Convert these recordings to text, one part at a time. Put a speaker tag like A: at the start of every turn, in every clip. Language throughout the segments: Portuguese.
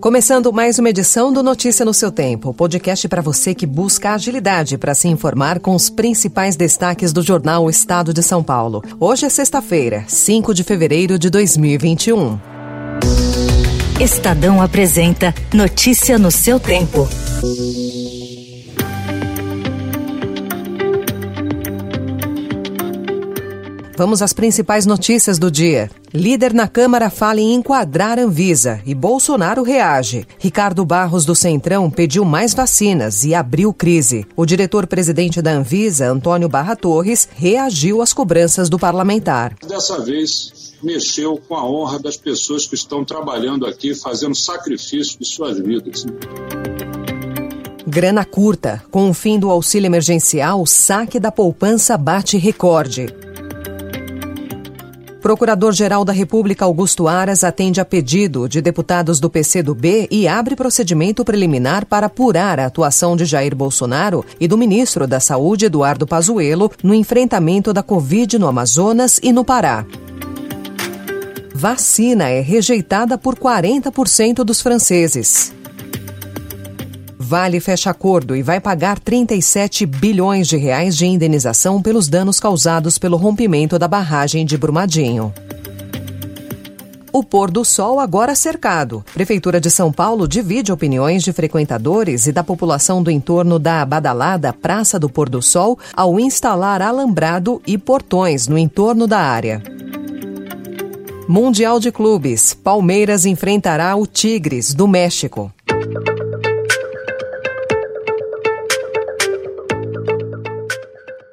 A: Começando mais uma edição do Notícia no seu Tempo, podcast para você que busca agilidade para se informar com os principais destaques do jornal o Estado de São Paulo. Hoje é sexta-feira, 5 de fevereiro de 2021.
B: Estadão apresenta Notícia no seu tempo.
A: Vamos às principais notícias do dia. Líder na Câmara fala em enquadrar Anvisa e Bolsonaro reage. Ricardo Barros do Centrão pediu mais vacinas e abriu crise. O diretor-presidente da Anvisa, Antônio Barra Torres, reagiu às cobranças do parlamentar.
C: Dessa vez, mexeu com a honra das pessoas que estão trabalhando aqui, fazendo sacrifício de suas vidas.
A: Grana curta. Com o fim do auxílio emergencial, o saque da poupança bate recorde. Procurador-Geral da República Augusto Aras atende a pedido de deputados do PCdoB e abre procedimento preliminar para apurar a atuação de Jair Bolsonaro e do ministro da Saúde, Eduardo Pazuello, no enfrentamento da Covid no Amazonas e no Pará. Vacina é rejeitada por 40% dos franceses. Vale fecha acordo e vai pagar 37 bilhões de reais de indenização pelos danos causados pelo rompimento da barragem de Brumadinho. O pôr do sol agora cercado. Prefeitura de São Paulo divide opiniões de frequentadores e da população do entorno da badalada Praça do Pôr do Sol ao instalar alambrado e portões no entorno da área. Mundial de Clubes. Palmeiras enfrentará o Tigres do México.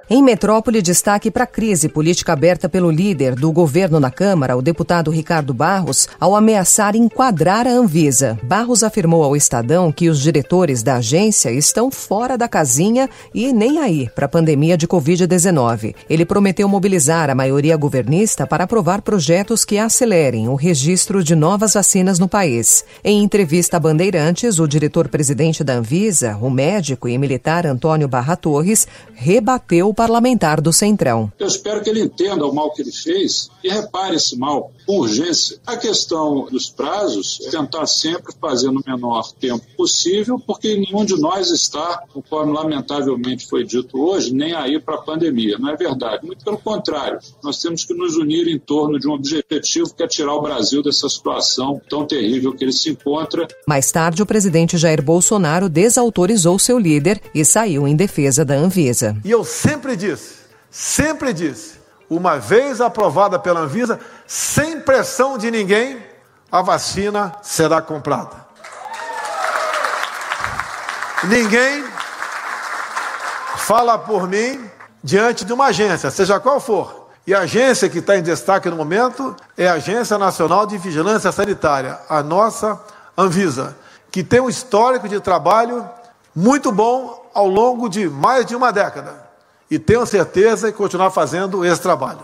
A: Em Metrópole, destaque para a crise política aberta pelo líder do governo na Câmara, o deputado Ricardo Barros, ao ameaçar enquadrar a Anvisa. Barros afirmou ao Estadão que os diretores da agência estão fora da casinha e nem aí para a pandemia de Covid-19. Ele prometeu mobilizar a maioria governista para aprovar projetos que acelerem o registro de novas vacinas no país. Em entrevista a Bandeirantes, o diretor-presidente da Anvisa, o médico e militar Antônio Barra Torres, rebateu parlamentar do Centrão.
C: Eu espero que ele entenda o mal que ele fez e repare esse mal urgência. A questão dos prazos é tentar sempre fazer no menor tempo possível, porque nenhum de nós está, conforme lamentavelmente foi dito hoje, nem aí para a pandemia. Não é verdade. Muito pelo contrário. Nós temos que nos unir em torno de um objetivo que é tirar o Brasil dessa situação tão terrível que ele se encontra.
A: Mais tarde, o presidente Jair Bolsonaro desautorizou seu líder e saiu em defesa da Anvisa.
D: E eu sempre sempre disse, sempre disse, uma vez aprovada pela Anvisa, sem pressão de ninguém, a vacina será comprada. Ninguém fala por mim diante de uma agência, seja qual for. E a agência que está em destaque no momento é a Agência Nacional de Vigilância Sanitária, a nossa Anvisa, que tem um histórico de trabalho muito bom ao longo de mais de uma década e tenho certeza que continuar fazendo esse trabalho.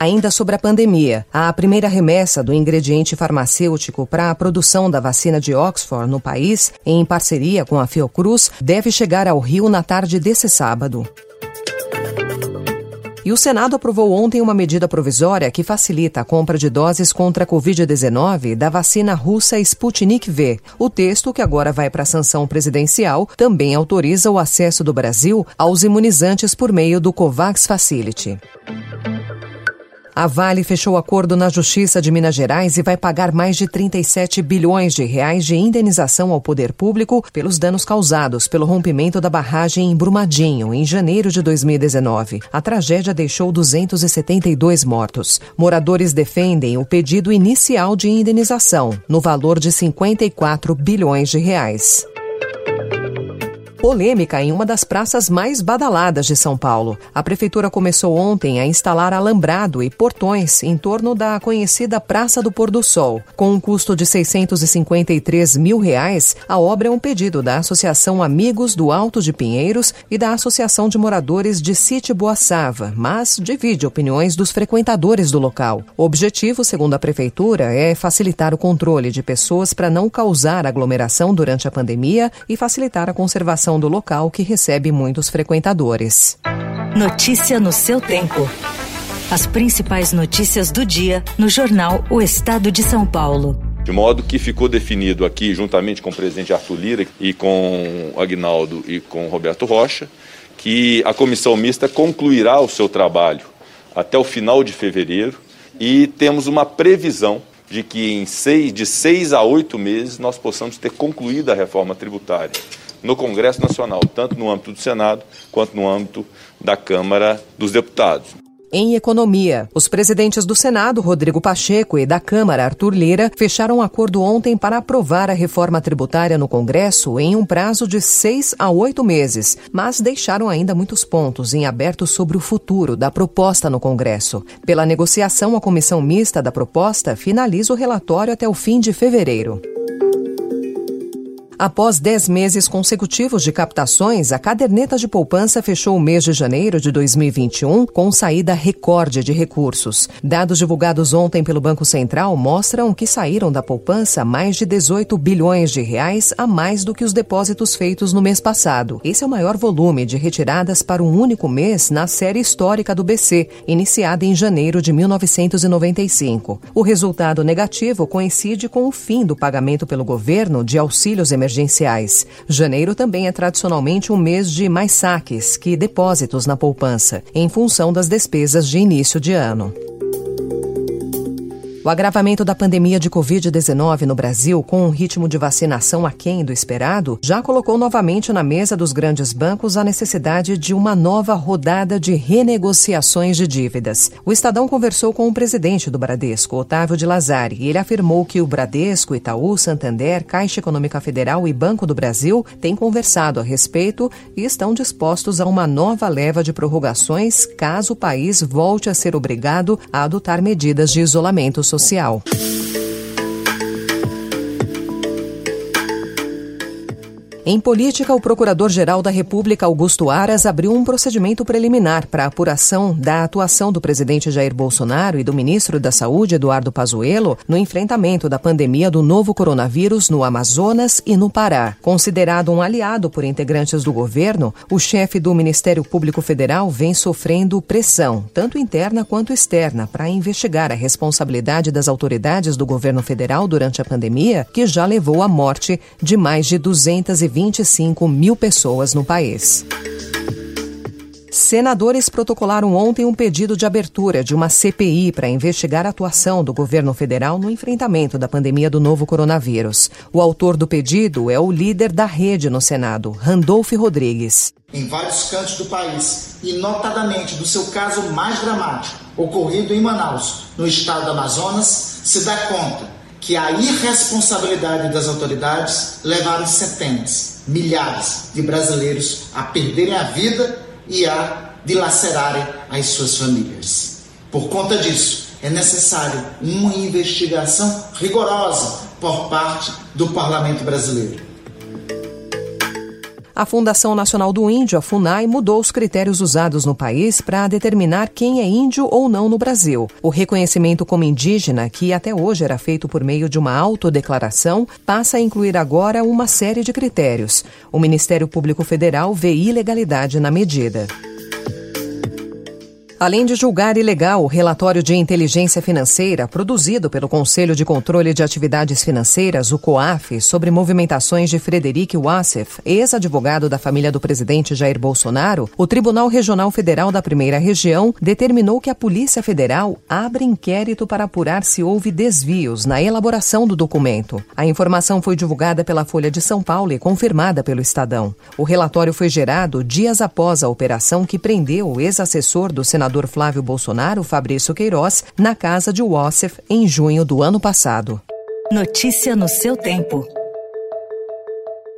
A: Ainda sobre a pandemia, a primeira remessa do ingrediente farmacêutico para a produção da vacina de Oxford no país, em parceria com a Fiocruz, deve chegar ao Rio na tarde desse sábado. E o Senado aprovou ontem uma medida provisória que facilita a compra de doses contra a Covid-19 da vacina russa Sputnik V. O texto, que agora vai para a sanção presidencial, também autoriza o acesso do Brasil aos imunizantes por meio do COVAX Facility. A Vale fechou acordo na Justiça de Minas Gerais e vai pagar mais de 37 bilhões de reais de indenização ao poder público pelos danos causados pelo rompimento da barragem em Brumadinho, em janeiro de 2019. A tragédia deixou 272 mortos. Moradores defendem o pedido inicial de indenização, no valor de 54 bilhões de reais polêmica em uma das praças mais badaladas de São Paulo. A prefeitura começou ontem a instalar alambrado e portões em torno da conhecida Praça do Pôr do Sol. Com um custo de 653 mil reais, a obra é um pedido da Associação Amigos do Alto de Pinheiros e da Associação de Moradores de Sítio Boaçava, mas divide opiniões dos frequentadores do local. O objetivo, segundo a prefeitura, é facilitar o controle de pessoas para não causar aglomeração durante a pandemia e facilitar a conservação do local que recebe muitos frequentadores.
B: Notícia no seu tempo. As principais notícias do dia no jornal O Estado de São Paulo.
E: De modo que ficou definido aqui, juntamente com o presidente Arthur Lira e com o Agnaldo e com o Roberto Rocha, que a comissão mista concluirá o seu trabalho até o final de fevereiro e temos uma previsão de que em seis, de seis a oito meses nós possamos ter concluído a reforma tributária no Congresso Nacional, tanto no âmbito do Senado quanto no âmbito da Câmara dos Deputados.
A: Em economia, os presidentes do Senado, Rodrigo Pacheco, e da Câmara, Arthur Lira, fecharam um acordo ontem para aprovar a reforma tributária no Congresso em um prazo de seis a oito meses, mas deixaram ainda muitos pontos em aberto sobre o futuro da proposta no Congresso. Pela negociação, a comissão mista da proposta finaliza o relatório até o fim de fevereiro. Após 10 meses consecutivos de captações, a caderneta de poupança fechou o mês de janeiro de 2021 com saída recorde de recursos. Dados divulgados ontem pelo Banco Central mostram que saíram da poupança mais de 18 bilhões de reais a mais do que os depósitos feitos no mês passado. Esse é o maior volume de retiradas para um único mês na série histórica do BC, iniciada em janeiro de 1995. O resultado negativo coincide com o fim do pagamento pelo governo de auxílios emergenciais emergenciais. Janeiro também é tradicionalmente um mês de mais saques que depósitos na poupança, em função das despesas de início de ano. O agravamento da pandemia de Covid-19 no Brasil, com um ritmo de vacinação aquém do esperado, já colocou novamente na mesa dos grandes bancos a necessidade de uma nova rodada de renegociações de dívidas. O Estadão conversou com o presidente do Bradesco, Otávio de Lazari, e ele afirmou que o Bradesco, Itaú, Santander, Caixa Econômica Federal e Banco do Brasil têm conversado a respeito e estão dispostos a uma nova leva de prorrogações caso o país volte a ser obrigado a adotar medidas de isolamento social. Em política, o Procurador-Geral da República, Augusto Aras, abriu um procedimento preliminar para apuração da atuação do presidente Jair Bolsonaro e do ministro da Saúde, Eduardo Pazuello, no enfrentamento da pandemia do novo coronavírus no Amazonas e no Pará. Considerado um aliado por integrantes do governo, o chefe do Ministério Público Federal vem sofrendo pressão, tanto interna quanto externa, para investigar a responsabilidade das autoridades do governo federal durante a pandemia, que já levou à morte de mais de 220 25 mil pessoas no país. Senadores protocolaram ontem um pedido de abertura de uma CPI para investigar a atuação do governo federal no enfrentamento da pandemia do novo coronavírus. O autor do pedido é o líder da rede no Senado, Randolph Rodrigues.
F: Em vários cantos do país, e notadamente do seu caso mais dramático, ocorrido em Manaus, no estado do Amazonas, se dá conta que a irresponsabilidade das autoridades levaram centenas, milhares de brasileiros a perderem a vida e a dilacerarem as suas famílias. Por conta disso, é necessário uma investigação rigorosa por parte do parlamento brasileiro.
A: A Fundação Nacional do Índio, a FUNAI, mudou os critérios usados no país para determinar quem é índio ou não no Brasil. O reconhecimento como indígena, que até hoje era feito por meio de uma autodeclaração, passa a incluir agora uma série de critérios. O Ministério Público Federal vê ilegalidade na medida. Além de julgar ilegal o relatório de inteligência financeira produzido pelo Conselho de Controle de Atividades Financeiras, o COAF, sobre movimentações de Frederic Wassef, ex-advogado da família do presidente Jair Bolsonaro, o Tribunal Regional Federal da Primeira Região determinou que a Polícia Federal abra inquérito para apurar se houve desvios na elaboração do documento. A informação foi divulgada pela Folha de São Paulo e confirmada pelo Estadão. O relatório foi gerado dias após a operação que prendeu o ex-assessor do senador senador Flávio Bolsonaro, Fabrício Queiroz, na casa de Wassef em junho do ano passado.
B: Notícia no seu tempo.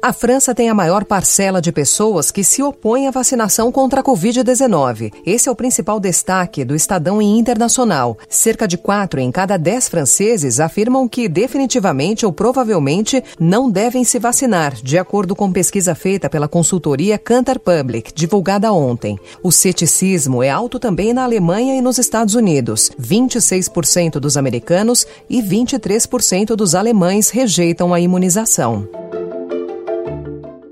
A: A França tem a maior parcela de pessoas que se opõem à vacinação contra a Covid-19. Esse é o principal destaque do Estadão Internacional. Cerca de quatro em cada dez franceses afirmam que definitivamente ou provavelmente não devem se vacinar, de acordo com pesquisa feita pela consultoria Cantar Public, divulgada ontem. O ceticismo é alto também na Alemanha e nos Estados Unidos. 26% dos americanos e 23% dos alemães rejeitam a imunização.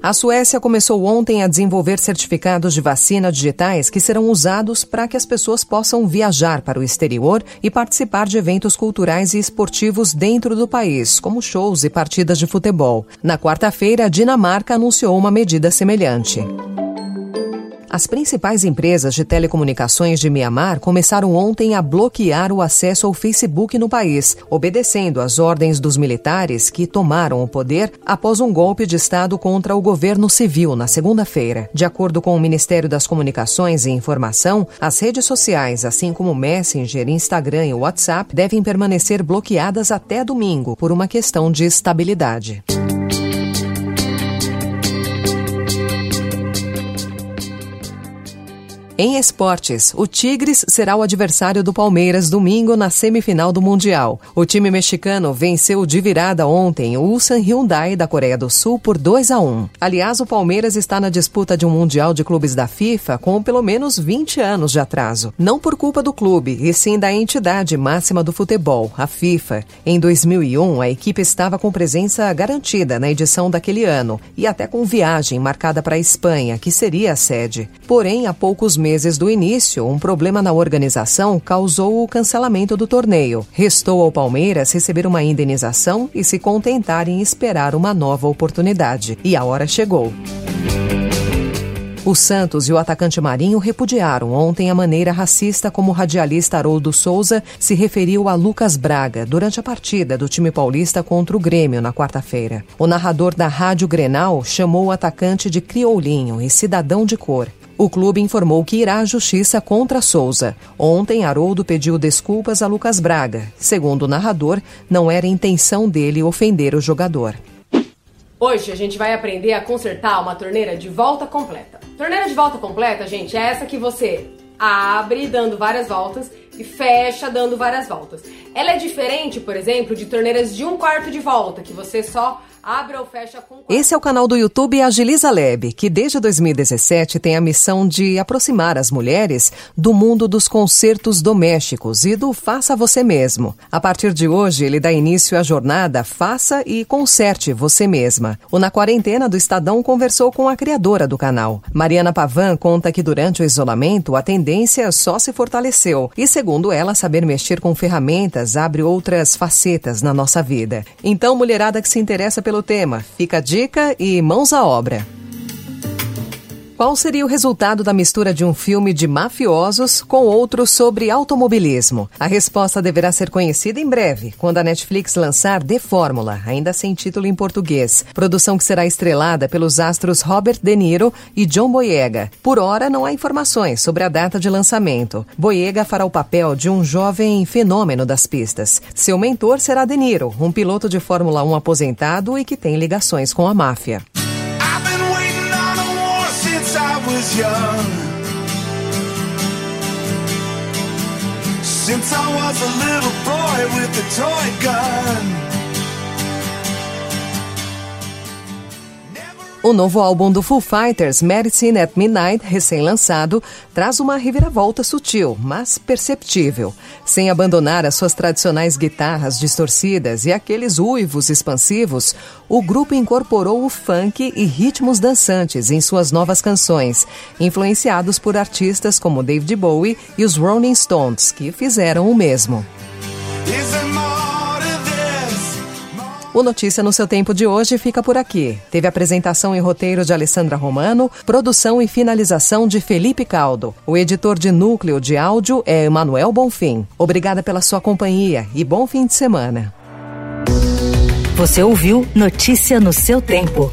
A: A Suécia começou ontem a desenvolver certificados de vacina digitais que serão usados para que as pessoas possam viajar para o exterior e participar de eventos culturais e esportivos dentro do país, como shows e partidas de futebol. Na quarta-feira, a Dinamarca anunciou uma medida semelhante. As principais empresas de telecomunicações de Mianmar começaram ontem a bloquear o acesso ao Facebook no país, obedecendo às ordens dos militares que tomaram o poder após um golpe de Estado contra o governo civil na segunda-feira. De acordo com o Ministério das Comunicações e Informação, as redes sociais, assim como Messenger, Instagram e WhatsApp, devem permanecer bloqueadas até domingo por uma questão de estabilidade. Em esportes, o Tigres será o adversário do Palmeiras domingo na semifinal do Mundial. O time mexicano venceu de virada ontem o Ulsan Hyundai da Coreia do Sul por 2 a 1. Aliás, o Palmeiras está na disputa de um Mundial de Clubes da FIFA com pelo menos 20 anos de atraso. Não por culpa do clube, e sim da entidade máxima do futebol, a FIFA. Em 2001, a equipe estava com presença garantida na edição daquele ano e até com viagem marcada para a Espanha, que seria a sede. Porém, há poucos meses meses do início, um problema na organização causou o cancelamento do torneio. Restou ao Palmeiras receber uma indenização e se contentar em esperar uma nova oportunidade. E a hora chegou. O Santos e o atacante Marinho repudiaram ontem a maneira racista como o radialista Haroldo Souza se referiu a Lucas Braga durante a partida do time paulista contra o Grêmio na quarta-feira. O narrador da Rádio Grenal chamou o atacante de crioulinho e cidadão de cor. O clube informou que irá à justiça contra Souza. Ontem, Haroldo pediu desculpas a Lucas Braga. Segundo o narrador, não era intenção dele ofender o jogador.
G: Hoje a gente vai aprender a consertar uma torneira de volta completa. Torneira de volta completa, gente, é essa que você abre dando várias voltas e fecha dando várias voltas. Ela é diferente, por exemplo, de torneiras de um quarto de volta, que você só abre ou fecha com.
A: Esse é o canal do YouTube Agiliza Lab, que desde 2017 tem a missão de aproximar as mulheres do mundo dos concertos domésticos e do faça você mesmo. A partir de hoje, ele dá início à jornada Faça e Conserte Você Mesma. O Na Quarentena do Estadão conversou com a criadora do canal. Mariana Pavan conta que durante o isolamento a tendência só se fortaleceu e, segundo ela, saber mexer com ferramentas abre outras facetas na nossa vida. Então, mulherada que se interessa pelo tema, fica a dica e mãos à obra. Qual seria o resultado da mistura de um filme de mafiosos com outro sobre automobilismo? A resposta deverá ser conhecida em breve, quando a Netflix lançar The Fórmula, ainda sem título em português. Produção que será estrelada pelos astros Robert De Niro e John Boyega. Por hora, não há informações sobre a data de lançamento. Boyega fará o papel de um jovem fenômeno das pistas. Seu mentor será De Niro, um piloto de Fórmula 1 aposentado e que tem ligações com a máfia. Was young. Since I was a little boy with a toy gun. O novo álbum do Foo Fighters, Medicine at Midnight, recém-lançado, traz uma reviravolta sutil, mas perceptível. Sem abandonar as suas tradicionais guitarras distorcidas e aqueles uivos expansivos, o grupo incorporou o funk e ritmos dançantes em suas novas canções, influenciados por artistas como David Bowie e os Rolling Stones, que fizeram o mesmo. O Notícia no seu tempo de hoje fica por aqui. Teve apresentação e roteiro de Alessandra Romano, produção e finalização de Felipe Caldo. O editor de núcleo de áudio é Emanuel Bonfim. Obrigada pela sua companhia e bom fim de semana.
B: Você ouviu Notícia no seu tempo.